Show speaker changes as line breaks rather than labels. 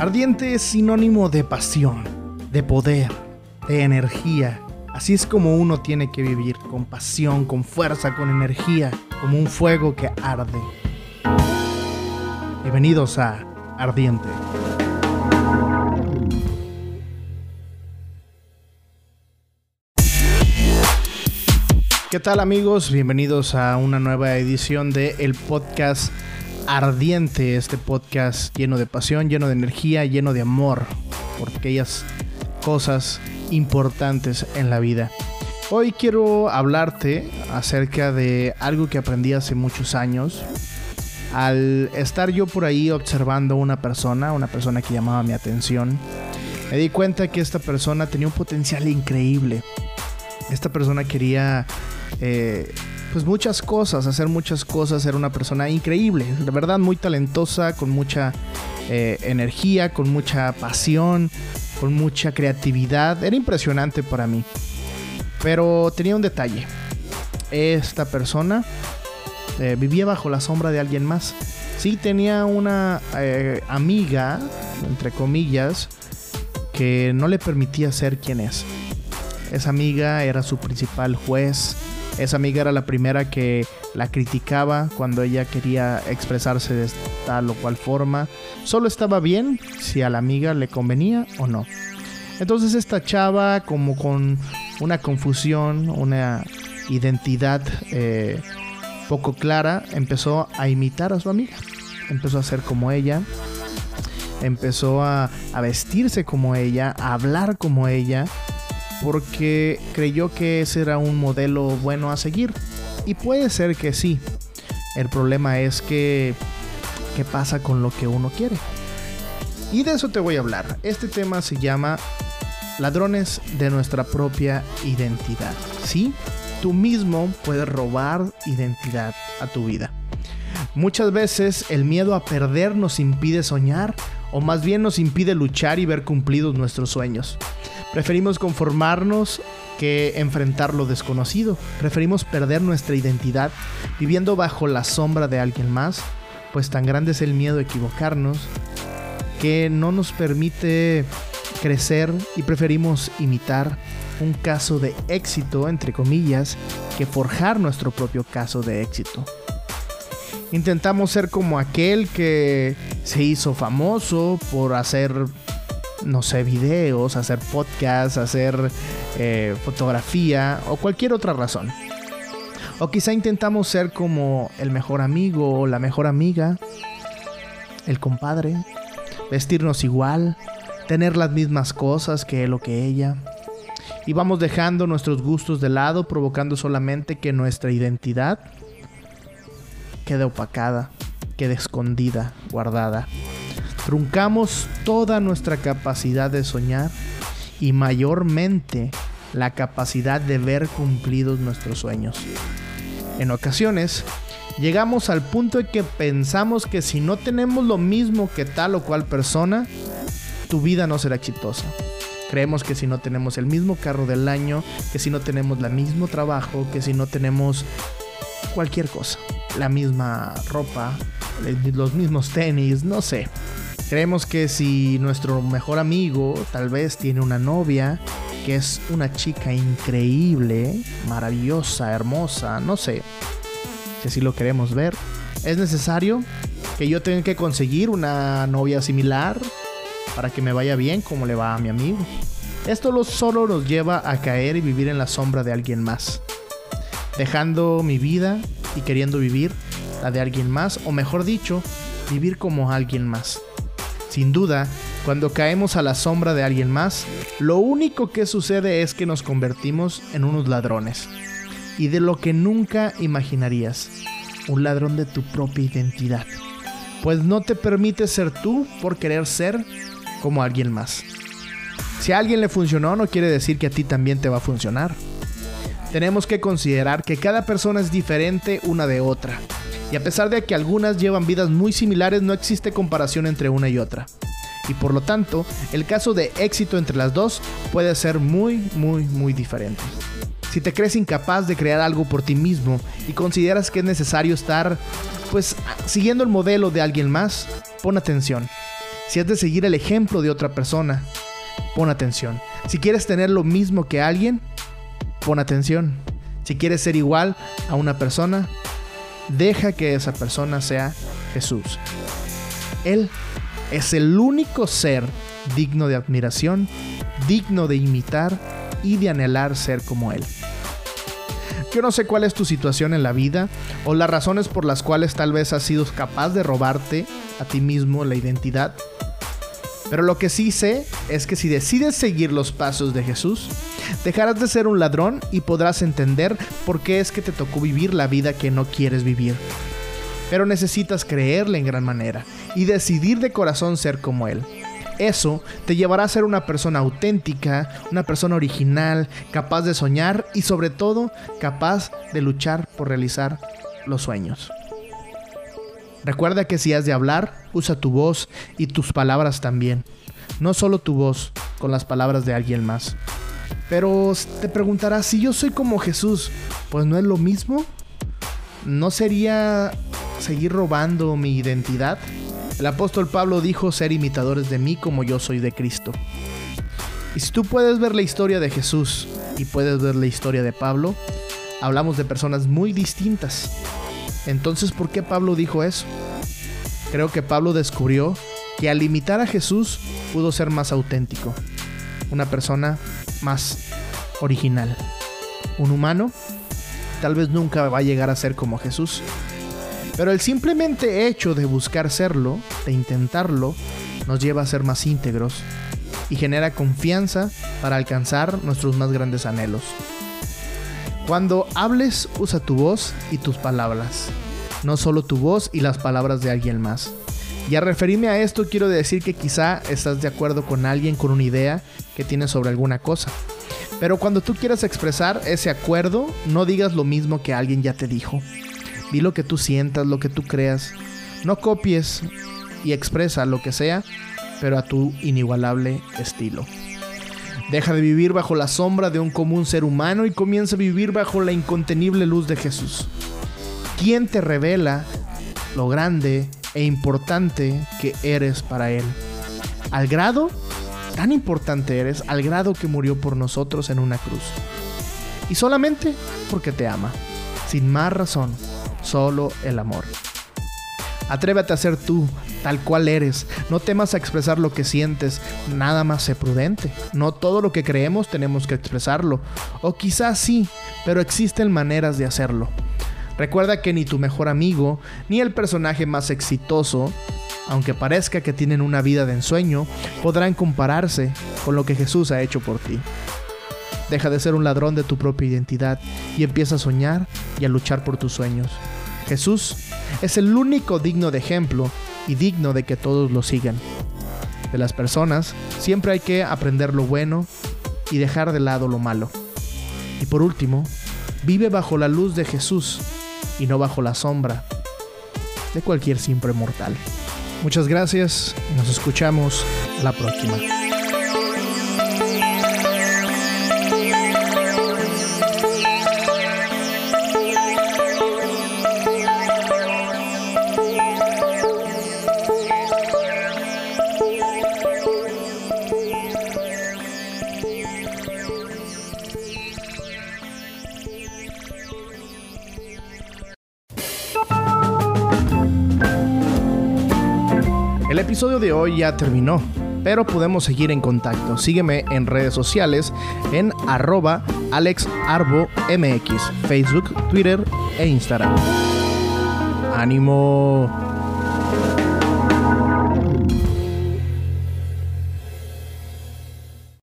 Ardiente es sinónimo de pasión, de poder, de energía. Así es como uno tiene que vivir, con pasión, con fuerza, con energía, como un fuego que arde. Bienvenidos a Ardiente. ¿Qué tal amigos? Bienvenidos a una nueva edición de el podcast Ardiente, este podcast lleno de pasión, lleno de energía, lleno de amor por aquellas cosas importantes en la vida. Hoy quiero hablarte acerca de algo que aprendí hace muchos años. Al estar yo por ahí observando una persona, una persona que llamaba mi atención, me di cuenta que esta persona tenía un potencial increíble. Esta persona quería eh, pues muchas cosas, hacer muchas cosas, ser una persona increíble, de verdad muy talentosa, con mucha eh, energía, con mucha pasión, con mucha creatividad. Era impresionante para mí. Pero tenía un detalle. Esta persona eh, vivía bajo la sombra de alguien más. Sí tenía una amiga, entre comillas, que no le permitía ser quien es. Esa amiga era su principal juez, esa amiga era la primera que la criticaba cuando ella quería expresarse de tal o cual forma. Solo estaba bien si a la amiga le convenía o no. Entonces esta chava como con una confusión, una identidad eh, poco clara, empezó a imitar a su amiga. Empezó a ser como ella. Empezó a, a vestirse como ella, a hablar como ella porque creyó que ese era un modelo bueno a seguir. Y puede ser que sí. El problema es que qué pasa con lo que uno quiere. Y de eso te voy a hablar. Este tema se llama ladrones de nuestra propia identidad. Sí, tú mismo puedes robar identidad a tu vida. Muchas veces el miedo a perder nos impide soñar o más bien nos impide luchar y ver cumplidos nuestros sueños. Preferimos conformarnos que enfrentar lo desconocido. Preferimos perder nuestra identidad viviendo bajo la sombra de alguien más, pues tan grande es el miedo a equivocarnos que no nos permite crecer y preferimos imitar un caso de éxito, entre comillas, que forjar nuestro propio caso de éxito. Intentamos ser como aquel que se hizo famoso por hacer no sé, videos, hacer podcasts, hacer eh, fotografía o cualquier otra razón. O quizá intentamos ser como el mejor amigo o la mejor amiga, el compadre, vestirnos igual, tener las mismas cosas que él o que ella. Y vamos dejando nuestros gustos de lado, provocando solamente que nuestra identidad quede opacada, quede escondida, guardada. Truncamos toda nuestra capacidad de soñar y mayormente la capacidad de ver cumplidos nuestros sueños. En ocasiones, llegamos al punto de que pensamos que si no tenemos lo mismo que tal o cual persona, tu vida no será exitosa. Creemos que si no tenemos el mismo carro del año, que si no tenemos el mismo trabajo, que si no tenemos cualquier cosa, la misma ropa, los mismos tenis, no sé. Creemos que si nuestro mejor amigo tal vez tiene una novia que es una chica increíble, maravillosa, hermosa, no sé, que si lo queremos ver, es necesario que yo tenga que conseguir una novia similar para que me vaya bien como le va a mi amigo. Esto solo nos lleva a caer y vivir en la sombra de alguien más, dejando mi vida y queriendo vivir la de alguien más, o mejor dicho, vivir como alguien más. Sin duda, cuando caemos a la sombra de alguien más, lo único que sucede es que nos convertimos en unos ladrones. Y de lo que nunca imaginarías, un ladrón de tu propia identidad. Pues no te permite ser tú por querer ser como alguien más. Si a alguien le funcionó, no quiere decir que a ti también te va a funcionar. Tenemos que considerar que cada persona es diferente una de otra y a pesar de que algunas llevan vidas muy similares, no existe comparación entre una y otra. Y por lo tanto, el caso de éxito entre las dos puede ser muy, muy, muy diferente. Si te crees incapaz de crear algo por ti mismo y consideras que es necesario estar, pues, siguiendo el modelo de alguien más, pon atención. si has de seguir el ejemplo de otra persona, pon atención. Si quieres tener lo mismo que alguien, pon atención. Si quieres ser igual a una persona, deja que esa persona sea Jesús. Él es el único ser digno de admiración, digno de imitar y de anhelar ser como Él. Yo no sé cuál es tu situación en la vida o las razones por las cuales tal vez has sido capaz de robarte a ti mismo la identidad. Pero lo que sí sé es que si decides seguir los pasos de Jesús, dejarás de ser un ladrón y podrás entender por qué es que te tocó vivir la vida que no quieres vivir. Pero necesitas creerle en gran manera y decidir de corazón ser como Él. Eso te llevará a ser una persona auténtica, una persona original, capaz de soñar y sobre todo capaz de luchar por realizar los sueños. Recuerda que si has de hablar, usa tu voz y tus palabras también. No solo tu voz, con las palabras de alguien más. Pero te preguntarás, si yo soy como Jesús, pues no es lo mismo. ¿No sería seguir robando mi identidad? El apóstol Pablo dijo ser imitadores de mí como yo soy de Cristo. Y si tú puedes ver la historia de Jesús y puedes ver la historia de Pablo, hablamos de personas muy distintas. Entonces, ¿por qué Pablo dijo eso? Creo que Pablo descubrió que al imitar a Jesús pudo ser más auténtico, una persona más original. Un humano tal vez nunca va a llegar a ser como Jesús, pero el simplemente hecho de buscar serlo, de intentarlo, nos lleva a ser más íntegros y genera confianza para alcanzar nuestros más grandes anhelos. Cuando hables, usa tu voz y tus palabras, no solo tu voz y las palabras de alguien más. Y a referirme a esto quiero decir que quizá estás de acuerdo con alguien con una idea que tienes sobre alguna cosa. Pero cuando tú quieras expresar ese acuerdo, no digas lo mismo que alguien ya te dijo. Di lo que tú sientas, lo que tú creas. No copies y expresa lo que sea, pero a tu inigualable estilo. Deja de vivir bajo la sombra de un común ser humano y comienza a vivir bajo la incontenible luz de Jesús. ¿Quién te revela lo grande e importante que eres para Él? Al grado, tan importante eres, al grado que murió por nosotros en una cruz. Y solamente porque te ama, sin más razón solo el amor. Atrévete a ser tú, tal cual eres. No temas a expresar lo que sientes, nada más sé prudente. No todo lo que creemos tenemos que expresarlo. O quizás sí, pero existen maneras de hacerlo. Recuerda que ni tu mejor amigo, ni el personaje más exitoso, aunque parezca que tienen una vida de ensueño, podrán compararse con lo que Jesús ha hecho por ti. Deja de ser un ladrón de tu propia identidad y empieza a soñar y a luchar por tus sueños. Jesús es el único digno de ejemplo y digno de que todos lo sigan. De las personas siempre hay que aprender lo bueno y dejar de lado lo malo. Y por último, vive bajo la luz de Jesús y no bajo la sombra de cualquier simple mortal. Muchas gracias y nos escuchamos la próxima. Episodio de hoy ya terminó, pero podemos seguir en contacto. Sígueme en redes sociales en arroba alexarbomx, Facebook, Twitter e Instagram. ¡Ánimo!